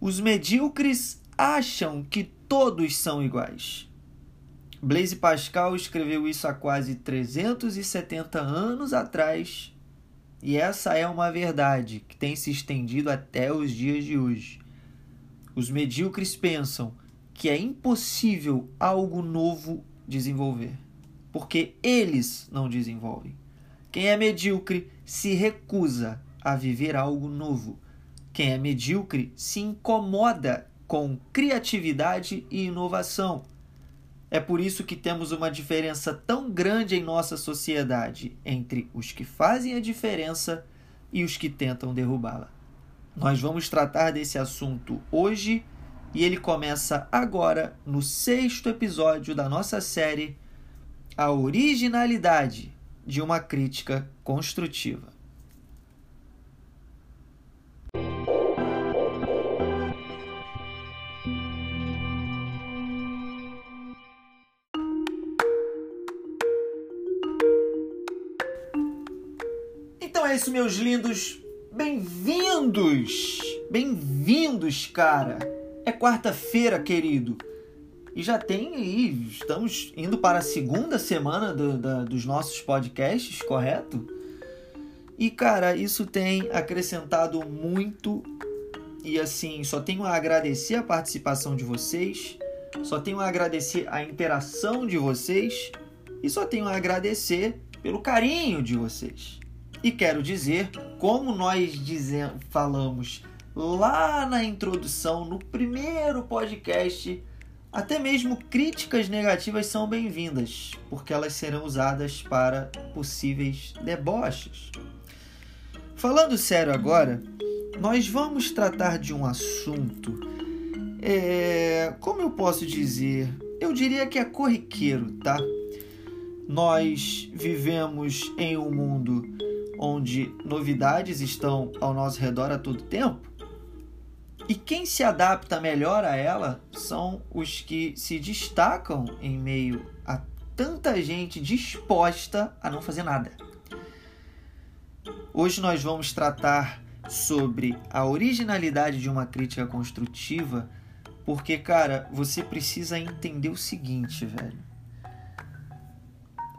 Os medíocres acham que todos são iguais. Blaise Pascal escreveu isso há quase 370 anos atrás, e essa é uma verdade que tem se estendido até os dias de hoje. Os medíocres pensam que é impossível algo novo desenvolver, porque eles não desenvolvem. Quem é medíocre se recusa a viver algo novo. Quem é medíocre se incomoda com criatividade e inovação. É por isso que temos uma diferença tão grande em nossa sociedade entre os que fazem a diferença e os que tentam derrubá-la. Nós vamos tratar desse assunto hoje e ele começa agora no sexto episódio da nossa série A Originalidade de uma Crítica Construtiva. Isso, meus lindos. Bem-vindos! Bem-vindos, cara! É quarta-feira, querido. E já tem aí, estamos indo para a segunda semana do, da, dos nossos podcasts, correto? E cara, isso tem acrescentado muito. E assim, só tenho a agradecer a participação de vocês, só tenho a agradecer a interação de vocês e só tenho a agradecer pelo carinho de vocês. E quero dizer, como nós dizemos, falamos lá na introdução, no primeiro podcast, até mesmo críticas negativas são bem-vindas, porque elas serão usadas para possíveis deboches. Falando sério agora, nós vamos tratar de um assunto. É, como eu posso dizer? Eu diria que é corriqueiro, tá? Nós vivemos em um mundo onde novidades estão ao nosso redor a todo tempo. E quem se adapta melhor a ela são os que se destacam em meio a tanta gente disposta a não fazer nada. Hoje nós vamos tratar sobre a originalidade de uma crítica construtiva, porque, cara, você precisa entender o seguinte, velho.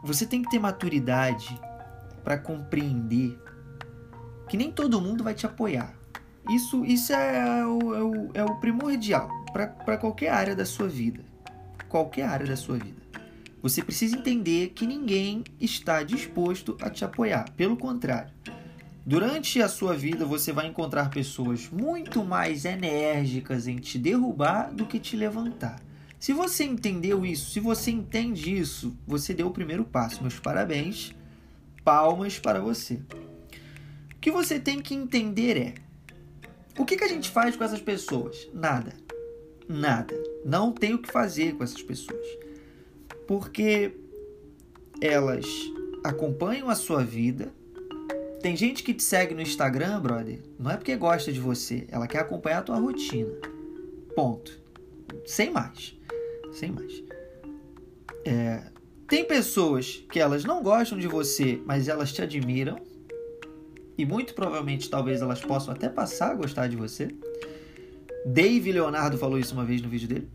Você tem que ter maturidade para compreender que nem todo mundo vai te apoiar. Isso, isso é, o, é, o, é o primordial para qualquer área da sua vida. Qualquer área da sua vida. Você precisa entender que ninguém está disposto a te apoiar. Pelo contrário, durante a sua vida você vai encontrar pessoas muito mais enérgicas em te derrubar do que te levantar. Se você entendeu isso, se você entende isso, você deu o primeiro passo. Meus parabéns palmas para você. O que você tem que entender é: o que, que a gente faz com essas pessoas? Nada. Nada. Não tem o que fazer com essas pessoas. Porque elas acompanham a sua vida. Tem gente que te segue no Instagram, brother, não é porque gosta de você, ela quer acompanhar a tua rotina. Ponto. Sem mais. Sem mais. É, tem pessoas que elas não gostam de você, mas elas te admiram. E muito provavelmente, talvez elas possam até passar a gostar de você. Dave Leonardo falou isso uma vez no vídeo dele.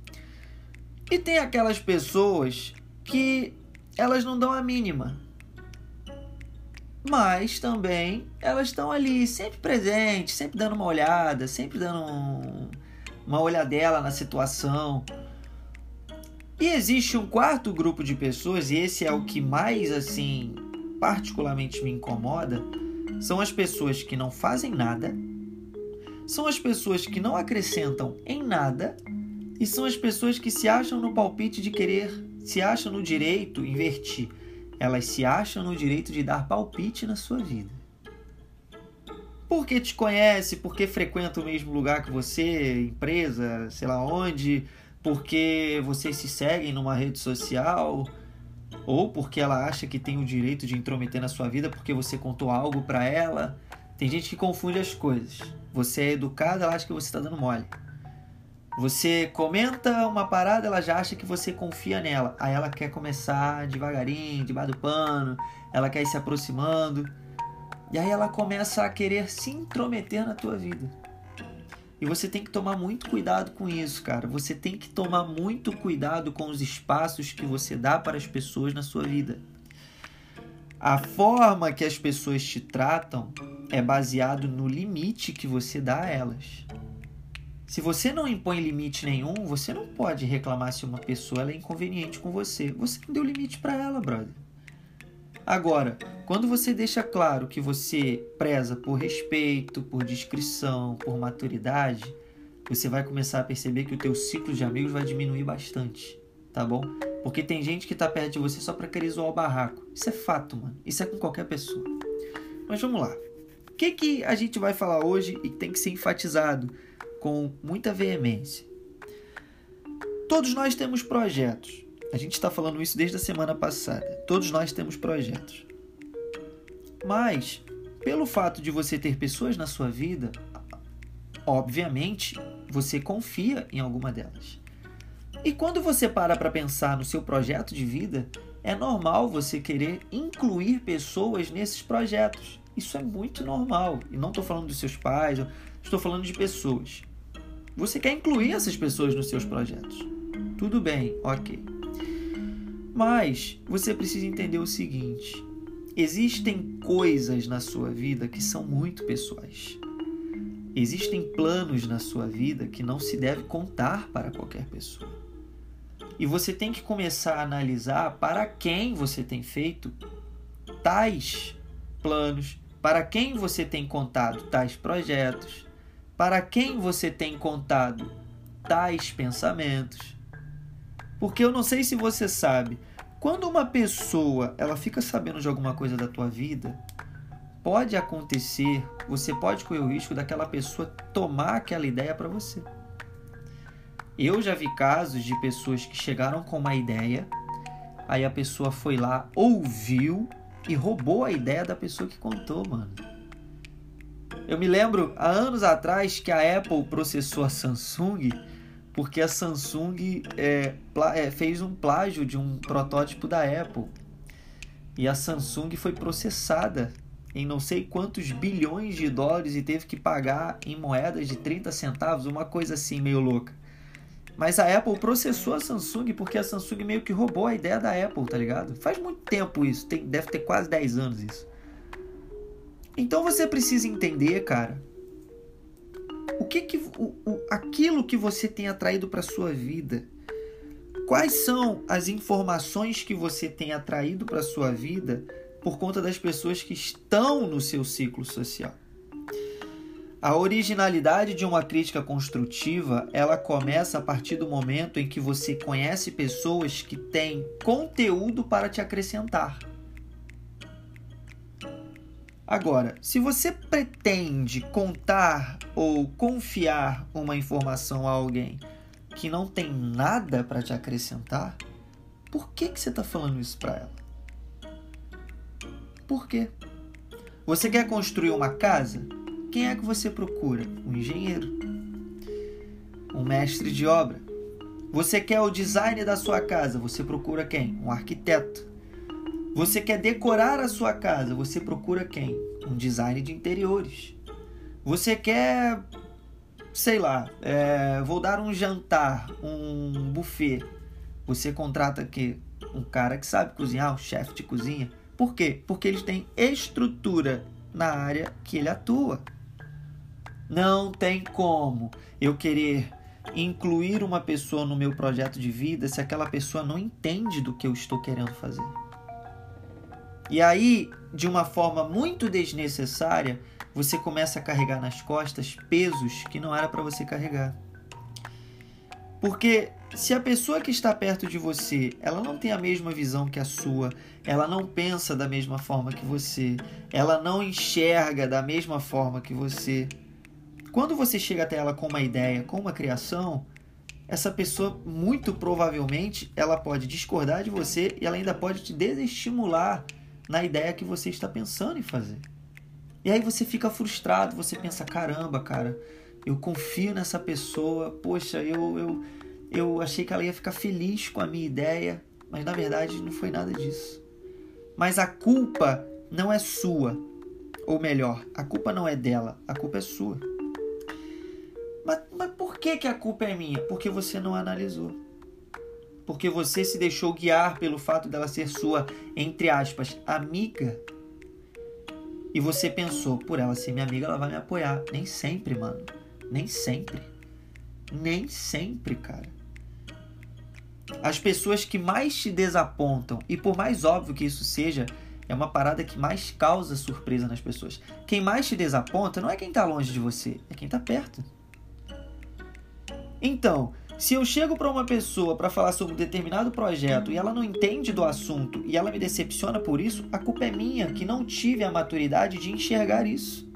E tem aquelas pessoas que elas não dão a mínima. Mas também elas estão ali, sempre presentes, sempre dando uma olhada, sempre dando um, uma olhadela na situação. E existe um quarto grupo de pessoas, e esse é o que mais, assim, particularmente me incomoda, são as pessoas que não fazem nada, são as pessoas que não acrescentam em nada, e são as pessoas que se acham no palpite de querer, se acham no direito, invertir, elas se acham no direito de dar palpite na sua vida. Porque te conhece, porque frequenta o mesmo lugar que você, empresa, sei lá onde, porque vocês se seguem numa rede social ou porque ela acha que tem o direito de intrometer na sua vida porque você contou algo para ela. Tem gente que confunde as coisas. Você é educado, ela acha que você está dando mole. Você comenta uma parada, ela já acha que você confia nela. Aí ela quer começar devagarinho, debaixo do pano, ela quer ir se aproximando. E aí ela começa a querer se intrometer na tua vida. E você tem que tomar muito cuidado com isso, cara. Você tem que tomar muito cuidado com os espaços que você dá para as pessoas na sua vida. A forma que as pessoas te tratam é baseado no limite que você dá a elas. Se você não impõe limite nenhum, você não pode reclamar se uma pessoa é inconveniente com você. Você não deu limite para ela, brother. Agora, quando você deixa claro que você preza por respeito, por discrição, por maturidade, você vai começar a perceber que o teu ciclo de amigos vai diminuir bastante, tá bom? Porque tem gente que tá perto de você só para querer zoar o barraco. Isso é fato, mano. Isso é com qualquer pessoa. Mas vamos lá. O que, que a gente vai falar hoje e tem que ser enfatizado com muita veemência? Todos nós temos projetos. A gente está falando isso desde a semana passada. Todos nós temos projetos. Mas, pelo fato de você ter pessoas na sua vida, obviamente, você confia em alguma delas. E quando você para para pensar no seu projeto de vida, é normal você querer incluir pessoas nesses projetos. Isso é muito normal. E não estou falando dos seus pais, estou falando de pessoas. Você quer incluir essas pessoas nos seus projetos. Tudo bem, ok. Mas você precisa entender o seguinte: existem coisas na sua vida que são muito pessoais. Existem planos na sua vida que não se deve contar para qualquer pessoa. E você tem que começar a analisar para quem você tem feito tais planos, para quem você tem contado tais projetos, para quem você tem contado tais pensamentos. Porque eu não sei se você sabe, quando uma pessoa ela fica sabendo de alguma coisa da tua vida, pode acontecer, você pode correr o risco daquela pessoa tomar aquela ideia para você. Eu já vi casos de pessoas que chegaram com uma ideia, aí a pessoa foi lá, ouviu e roubou a ideia da pessoa que contou, mano. Eu me lembro há anos atrás que a Apple processou a Samsung porque a Samsung é, é, fez um plágio de um protótipo da Apple. E a Samsung foi processada em não sei quantos bilhões de dólares e teve que pagar em moedas de 30 centavos, uma coisa assim meio louca. Mas a Apple processou a Samsung porque a Samsung meio que roubou a ideia da Apple, tá ligado? Faz muito tempo isso, tem, deve ter quase 10 anos isso. Então você precisa entender, cara, o que que o, o aquilo que você tem atraído para sua vida. Quais são as informações que você tem atraído para sua vida por conta das pessoas que estão no seu ciclo social? A originalidade de uma crítica construtiva, ela começa a partir do momento em que você conhece pessoas que têm conteúdo para te acrescentar. Agora, se você pretende contar ou confiar uma informação a alguém que não tem nada para te acrescentar, por que, que você está falando isso para ela? Por quê? Você quer construir uma casa? Quem é que você procura? Um engenheiro. Um mestre de obra. Você quer o design da sua casa? Você procura quem? Um arquiteto. Você quer decorar a sua casa? Você procura quem? Um design de interiores. Você quer, sei lá, é, vou dar um jantar, um buffet. Você contrata que um cara que sabe cozinhar, um chefe de cozinha. Por quê? Porque eles têm estrutura na área que ele atua. Não tem como eu querer incluir uma pessoa no meu projeto de vida se aquela pessoa não entende do que eu estou querendo fazer. E aí, de uma forma muito desnecessária, você começa a carregar nas costas pesos que não era para você carregar. Porque se a pessoa que está perto de você, ela não tem a mesma visão que a sua, ela não pensa da mesma forma que você, ela não enxerga da mesma forma que você, quando você chega até ela com uma ideia, com uma criação, essa pessoa muito provavelmente ela pode discordar de você e ela ainda pode te desestimular na ideia que você está pensando em fazer. E aí você fica frustrado, você pensa, caramba, cara, eu confio nessa pessoa, poxa, eu, eu, eu achei que ela ia ficar feliz com a minha ideia, mas na verdade não foi nada disso. Mas a culpa não é sua, ou melhor, a culpa não é dela, a culpa é sua. Mas, mas por que, que a culpa é minha? Porque você não analisou. Porque você se deixou guiar pelo fato dela ser sua, entre aspas, amiga. E você pensou, por ela ser minha amiga, ela vai me apoiar. Nem sempre, mano. Nem sempre. Nem sempre, cara. As pessoas que mais te desapontam, e por mais óbvio que isso seja, é uma parada que mais causa surpresa nas pessoas. Quem mais te desaponta não é quem tá longe de você, é quem tá perto. Então, se eu chego para uma pessoa para falar sobre um determinado projeto e ela não entende do assunto e ela me decepciona por isso, a culpa é minha que não tive a maturidade de enxergar isso.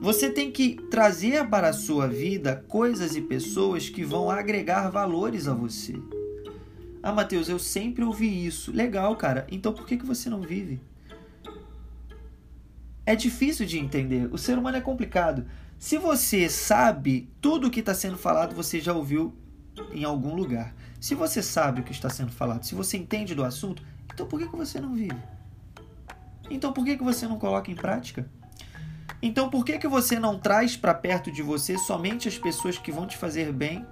Você tem que trazer para a sua vida coisas e pessoas que vão agregar valores a você. Ah, Mateus, eu sempre ouvi isso. Legal, cara. Então por que, que você não vive? É difícil de entender. O ser humano é complicado. Se você sabe tudo o que está sendo falado, você já ouviu em algum lugar. Se você sabe o que está sendo falado, se você entende do assunto, então por que, que você não vive? Então por que, que você não coloca em prática? Então por que, que você não traz para perto de você somente as pessoas que vão te fazer bem?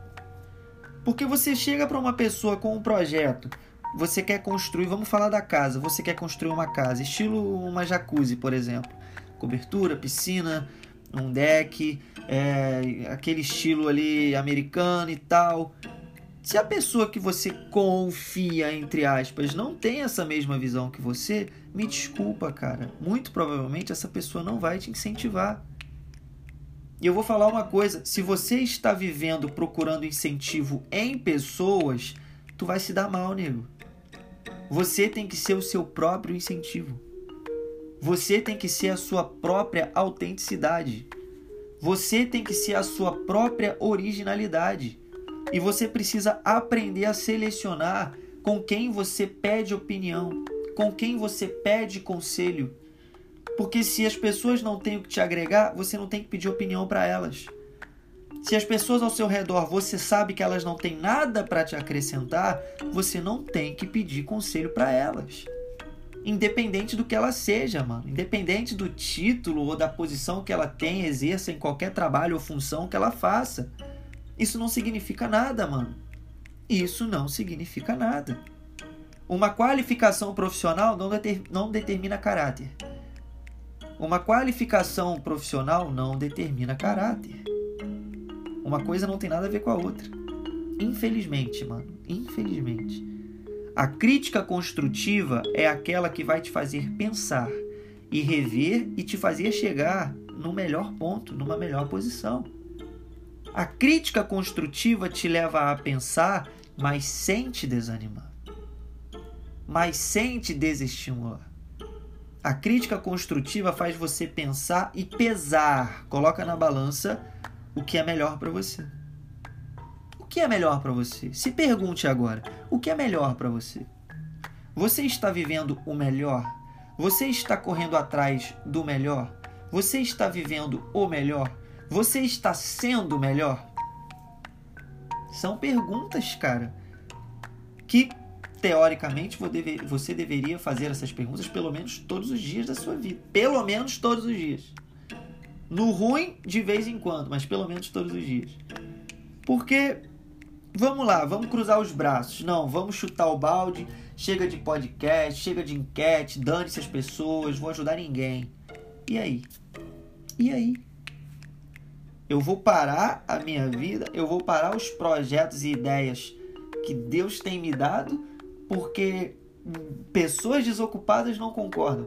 Porque você chega para uma pessoa com um projeto, você quer construir, vamos falar da casa, você quer construir uma casa, estilo uma jacuzzi, por exemplo. Cobertura, piscina, um deck, é, aquele estilo ali americano e tal. Se a pessoa que você confia, entre aspas, não tem essa mesma visão que você, me desculpa, cara. Muito provavelmente essa pessoa não vai te incentivar. E eu vou falar uma coisa: se você está vivendo procurando incentivo em pessoas, tu vai se dar mal, nego. Você tem que ser o seu próprio incentivo. Você tem que ser a sua própria autenticidade. Você tem que ser a sua própria originalidade. E você precisa aprender a selecionar com quem você pede opinião, com quem você pede conselho. Porque se as pessoas não têm o que te agregar, você não tem que pedir opinião para elas. Se as pessoas ao seu redor você sabe que elas não têm nada para te acrescentar, você não tem que pedir conselho para elas. Independente do que ela seja, mano. Independente do título ou da posição que ela tem, exerça em qualquer trabalho ou função que ela faça. Isso não significa nada, mano. Isso não significa nada. Uma qualificação profissional não, deter, não determina caráter. Uma qualificação profissional não determina caráter. Uma coisa não tem nada a ver com a outra. Infelizmente, mano. Infelizmente. A crítica construtiva é aquela que vai te fazer pensar e rever e te fazer chegar no melhor ponto, numa melhor posição. A crítica construtiva te leva a pensar, mas sem te desanimar, mas sem te desestimular. A crítica construtiva faz você pensar e pesar, coloca na balança o que é melhor para você. O que é melhor para você? Se pergunte agora, o que é melhor para você? Você está vivendo o melhor? Você está correndo atrás do melhor? Você está vivendo o melhor? Você está sendo melhor? São perguntas, cara, que teoricamente você deveria fazer essas perguntas pelo menos todos os dias da sua vida. Pelo menos todos os dias. No ruim, de vez em quando, mas pelo menos todos os dias. Porque, vamos lá, vamos cruzar os braços. Não, vamos chutar o balde. Chega de podcast, chega de enquete, dane-se as pessoas, vou ajudar ninguém. E aí? E aí? Eu vou parar a minha vida, eu vou parar os projetos e ideias que Deus tem me dado, porque pessoas desocupadas não concordam.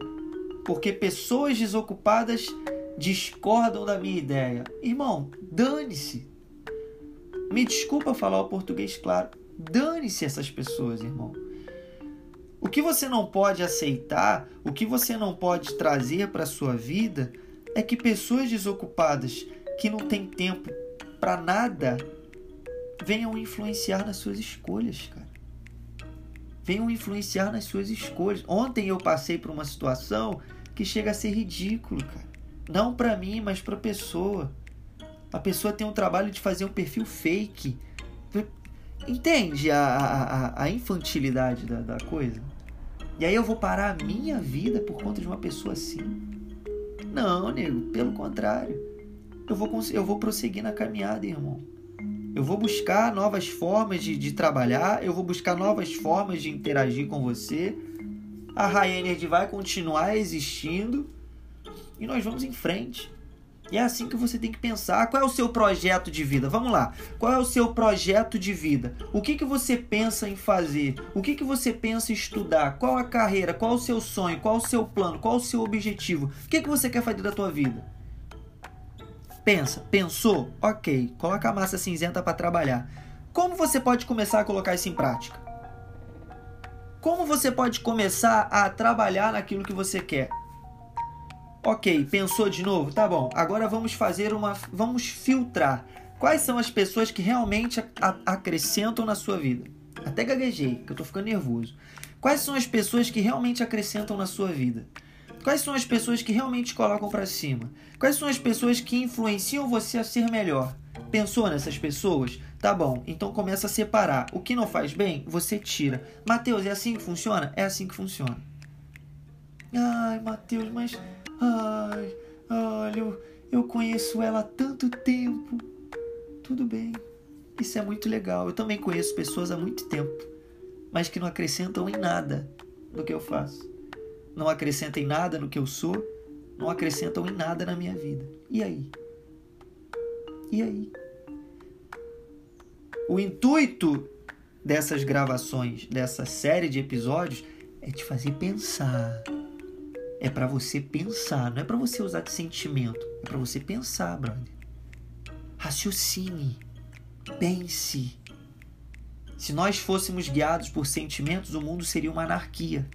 Porque pessoas desocupadas discordam da minha ideia. Irmão, dane-se. Me desculpa falar o português claro. Dane-se essas pessoas, irmão. O que você não pode aceitar, o que você não pode trazer para sua vida é que pessoas desocupadas que não tem tempo para nada venham influenciar nas suas escolhas, cara. Venham influenciar nas suas escolhas. Ontem eu passei por uma situação que chega a ser ridículo, cara. Não para mim, mas para a pessoa. A pessoa tem um trabalho de fazer um perfil fake. Entende a, a, a infantilidade da, da coisa? E aí eu vou parar a minha vida por conta de uma pessoa assim? Não, nego, pelo contrário. eu vou, eu vou prosseguir na caminhada, irmão. Eu vou buscar novas formas de, de trabalhar, eu vou buscar novas formas de interagir com você. A High Energy vai continuar existindo e nós vamos em frente. E é assim que você tem que pensar. Qual é o seu projeto de vida? Vamos lá. Qual é o seu projeto de vida? O que, que você pensa em fazer? O que, que você pensa em estudar? Qual a carreira? Qual o seu sonho? Qual o seu plano? Qual o seu objetivo? O que, que você quer fazer da tua vida? Pensa. Pensou? Ok. Coloca a massa cinzenta para trabalhar. Como você pode começar a colocar isso em prática? Como você pode começar a trabalhar naquilo que você quer? Ok, pensou de novo? Tá bom. Agora vamos fazer uma. Vamos filtrar. Quais são as pessoas que realmente acrescentam na sua vida? Até gaguejei, que eu tô ficando nervoso. Quais são as pessoas que realmente acrescentam na sua vida? Quais são as pessoas que realmente colocam para cima? Quais são as pessoas que influenciam você a ser melhor? Pensou nessas pessoas? Tá bom, então começa a separar. O que não faz bem, você tira. Mateus, é assim que funciona? É assim que funciona. Ai, Mateus, mas Ai, olha, eu, eu conheço ela há tanto tempo. Tudo bem, isso é muito legal. Eu também conheço pessoas há muito tempo, mas que não acrescentam em nada no que eu faço. Não acrescentam em nada no que eu sou, não acrescentam em nada na minha vida. E aí? E aí? O intuito dessas gravações, dessa série de episódios, é te fazer pensar é para você pensar, não é para você usar de sentimento, é para você pensar, brother. Raciocine, pense. Se nós fôssemos guiados por sentimentos, o mundo seria uma anarquia.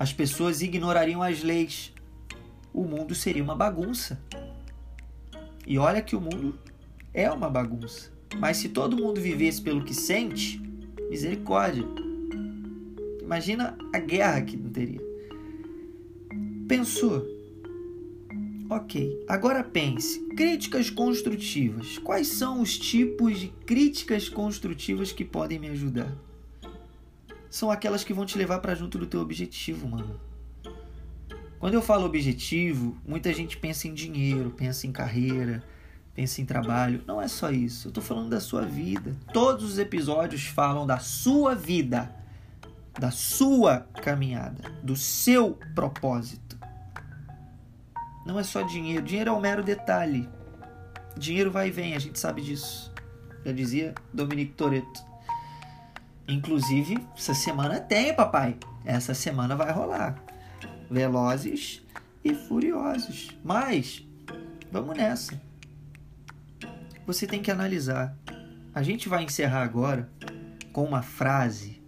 As pessoas ignorariam as leis. O mundo seria uma bagunça. E olha que o mundo é uma bagunça. Mas se todo mundo vivesse pelo que sente, misericórdia. Imagina a guerra que não teria. Pensou? Ok, agora pense: críticas construtivas. Quais são os tipos de críticas construtivas que podem me ajudar? São aquelas que vão te levar para junto do teu objetivo, mano. Quando eu falo objetivo, muita gente pensa em dinheiro, pensa em carreira, pensa em trabalho. Não é só isso. Eu tô falando da sua vida. Todos os episódios falam da sua vida, da sua caminhada, do seu propósito. Não é só dinheiro. Dinheiro é um mero detalhe. Dinheiro vai e vem, a gente sabe disso. Já dizia Dominique Toretto. Inclusive, essa semana tem, papai. Essa semana vai rolar. Velozes e furiosos. Mas, vamos nessa. Você tem que analisar. A gente vai encerrar agora com uma frase.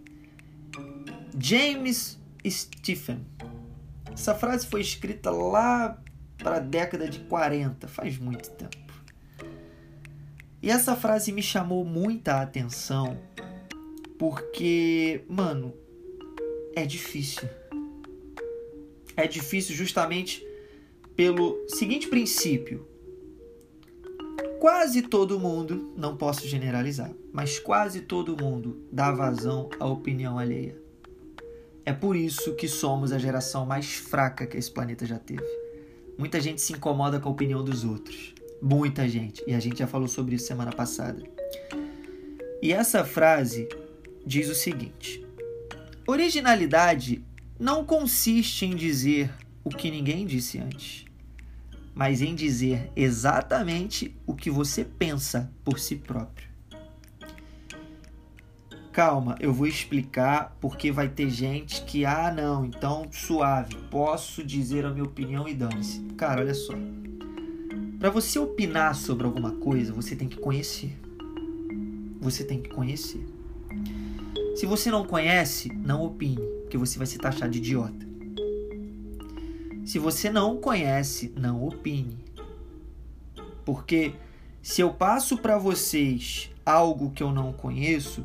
James Stephen. Essa frase foi escrita lá para a década de 40, faz muito tempo. E essa frase me chamou muita atenção porque, mano, é difícil. É difícil justamente pelo seguinte princípio. Quase todo mundo, não posso generalizar, mas quase todo mundo dá vazão à opinião alheia. É por isso que somos a geração mais fraca que esse planeta já teve. Muita gente se incomoda com a opinião dos outros. Muita gente. E a gente já falou sobre isso semana passada. E essa frase diz o seguinte: Originalidade não consiste em dizer o que ninguém disse antes, mas em dizer exatamente o que você pensa por si próprio. Calma, eu vou explicar porque vai ter gente que, ah, não, então suave, posso dizer a minha opinião e dane-se. Cara, olha só. Para você opinar sobre alguma coisa, você tem que conhecer. Você tem que conhecer. Se você não conhece, não opine, porque você vai ser taxado de idiota. Se você não conhece, não opine. Porque se eu passo para vocês algo que eu não conheço,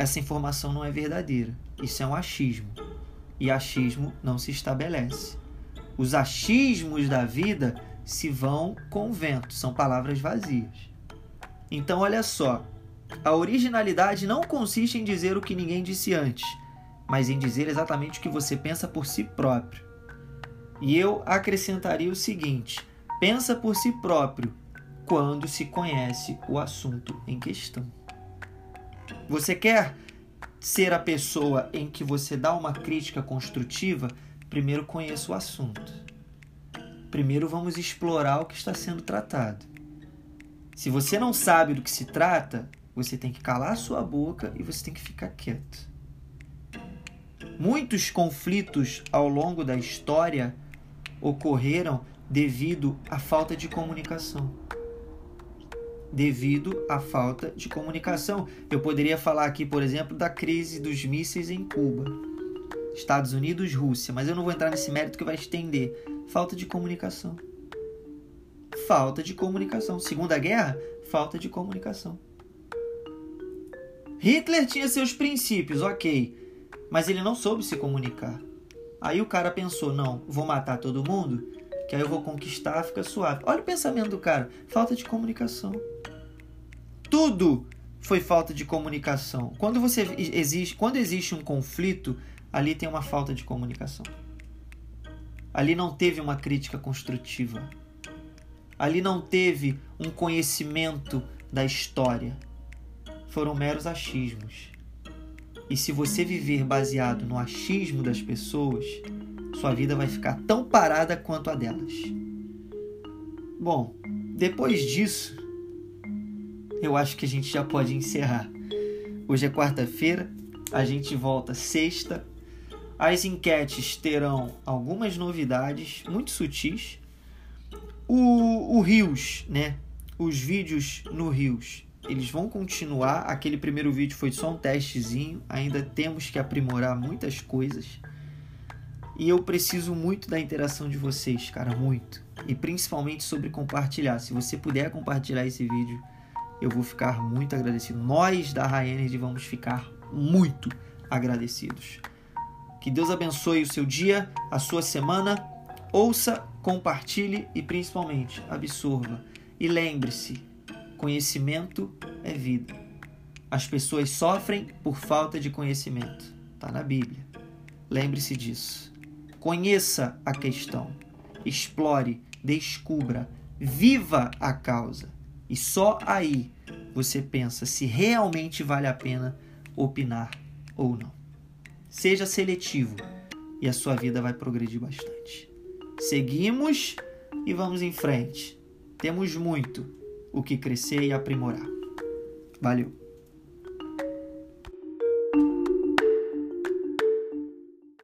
essa informação não é verdadeira. Isso é um achismo. E achismo não se estabelece. Os achismos da vida se vão com o vento, são palavras vazias. Então, olha só, a originalidade não consiste em dizer o que ninguém disse antes, mas em dizer exatamente o que você pensa por si próprio. E eu acrescentaria o seguinte: pensa por si próprio quando se conhece o assunto em questão. Você quer ser a pessoa em que você dá uma crítica construtiva? Primeiro conheça o assunto. Primeiro vamos explorar o que está sendo tratado. Se você não sabe do que se trata, você tem que calar sua boca e você tem que ficar quieto. Muitos conflitos ao longo da história ocorreram devido à falta de comunicação. Devido à falta de comunicação. Eu poderia falar aqui, por exemplo, da crise dos mísseis em Cuba. Estados Unidos, Rússia, mas eu não vou entrar nesse mérito que vai estender. Falta de comunicação. Falta de comunicação. Segunda Guerra, falta de comunicação. Hitler tinha seus princípios, ok, mas ele não soube se comunicar. Aí o cara pensou: não, vou matar todo mundo, que aí eu vou conquistar, fica suave. Olha o pensamento do cara: falta de comunicação. Tudo foi falta de comunicação. Quando você existe, quando existe um conflito, ali tem uma falta de comunicação. Ali não teve uma crítica construtiva. Ali não teve um conhecimento da história foram meros achismos. E se você viver baseado no achismo das pessoas, sua vida vai ficar tão parada quanto a delas. Bom, depois disso, eu acho que a gente já pode encerrar. Hoje é quarta-feira, a gente volta sexta. As enquetes terão algumas novidades muito sutis. O, Rios, né? Os vídeos no Rios eles vão continuar. Aquele primeiro vídeo foi só um testezinho, ainda temos que aprimorar muitas coisas. E eu preciso muito da interação de vocês, cara, muito. E principalmente sobre compartilhar. Se você puder compartilhar esse vídeo, eu vou ficar muito agradecido. Nós da High vamos ficar muito agradecidos. Que Deus abençoe o seu dia, a sua semana. Ouça, compartilhe e principalmente absorva. E lembre-se, Conhecimento é vida. As pessoas sofrem por falta de conhecimento. Está na Bíblia. Lembre-se disso. Conheça a questão. Explore, descubra, viva a causa. E só aí você pensa se realmente vale a pena opinar ou não. Seja seletivo e a sua vida vai progredir bastante. Seguimos e vamos em frente. Temos muito o que crescer e aprimorar. Valeu!